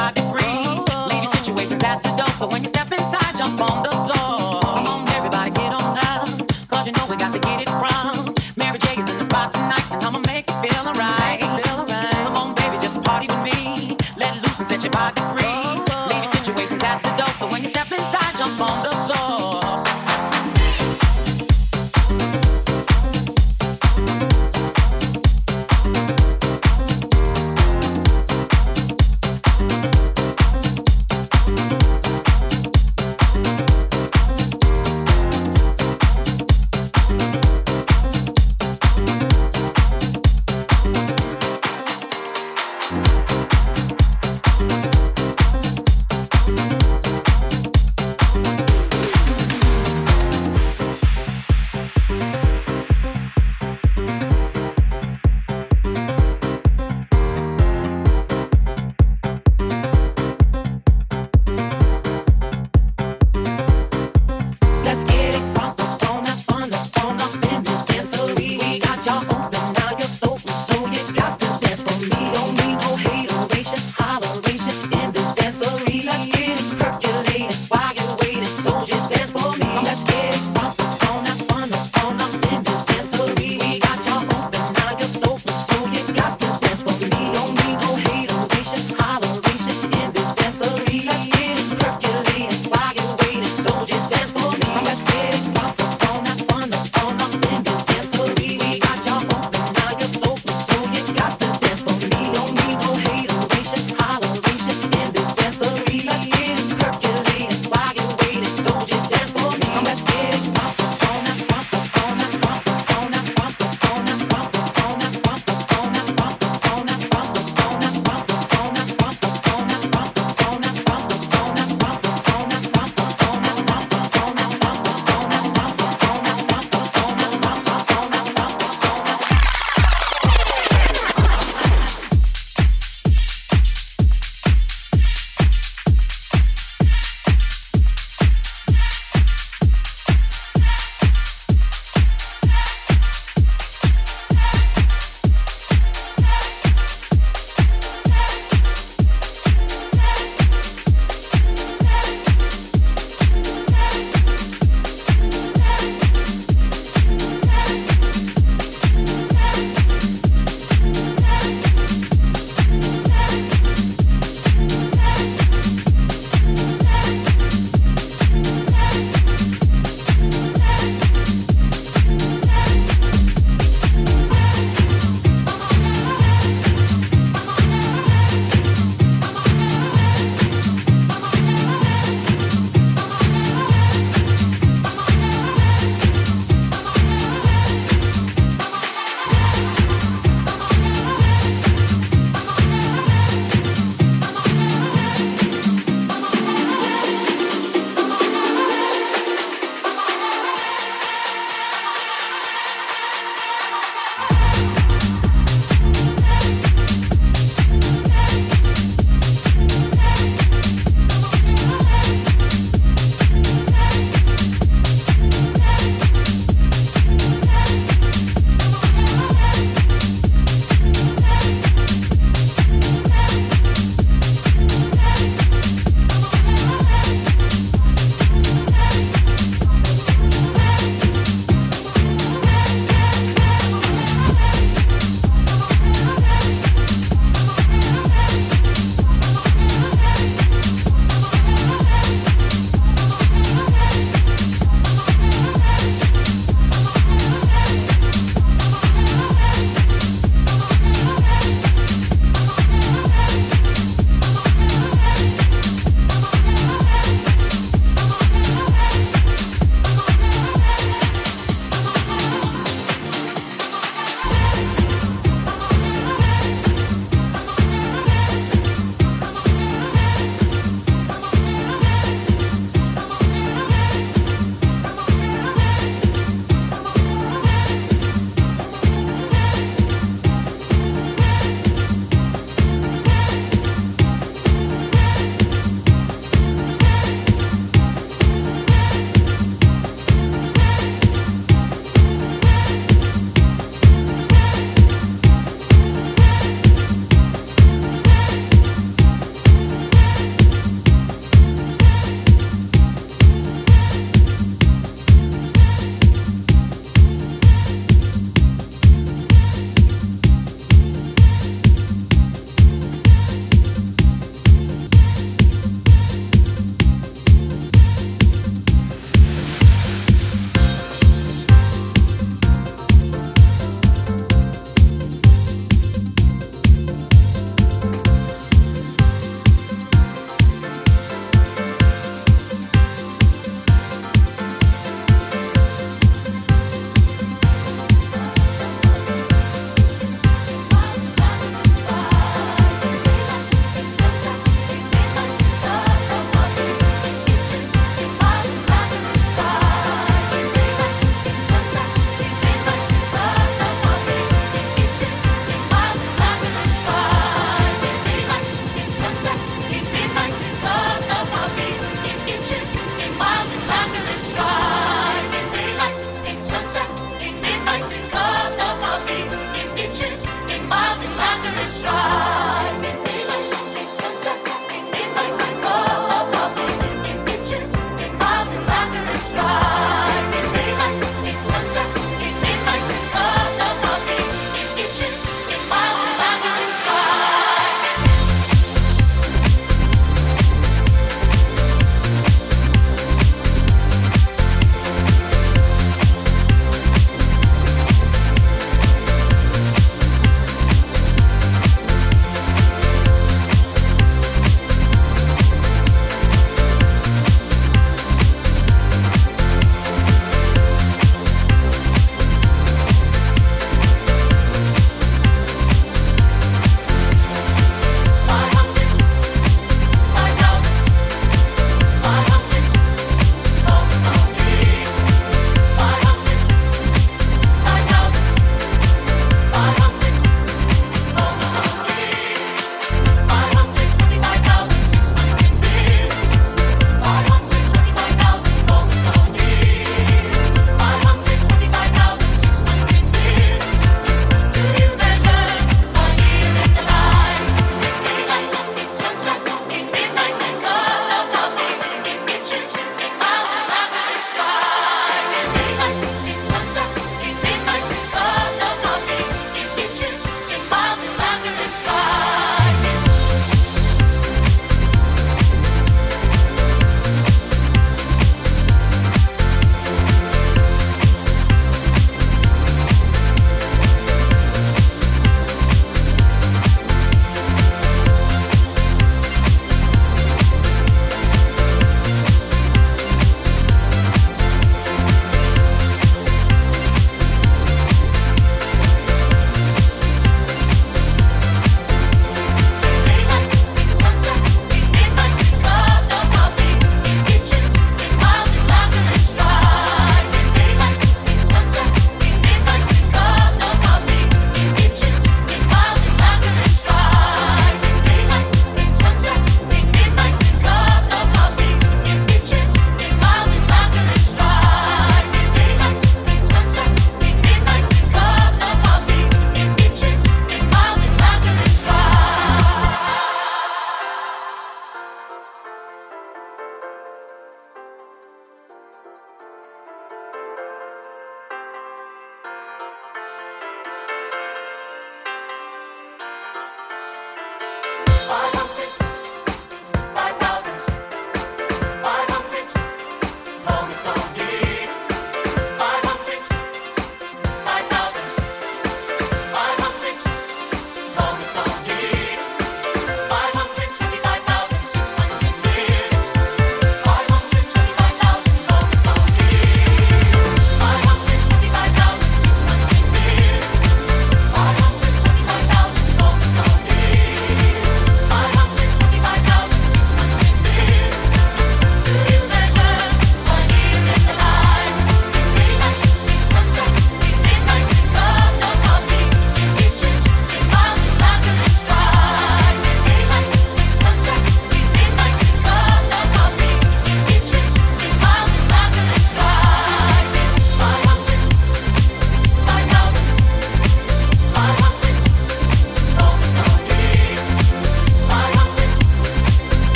by degrees, leaving situations at the door. So when you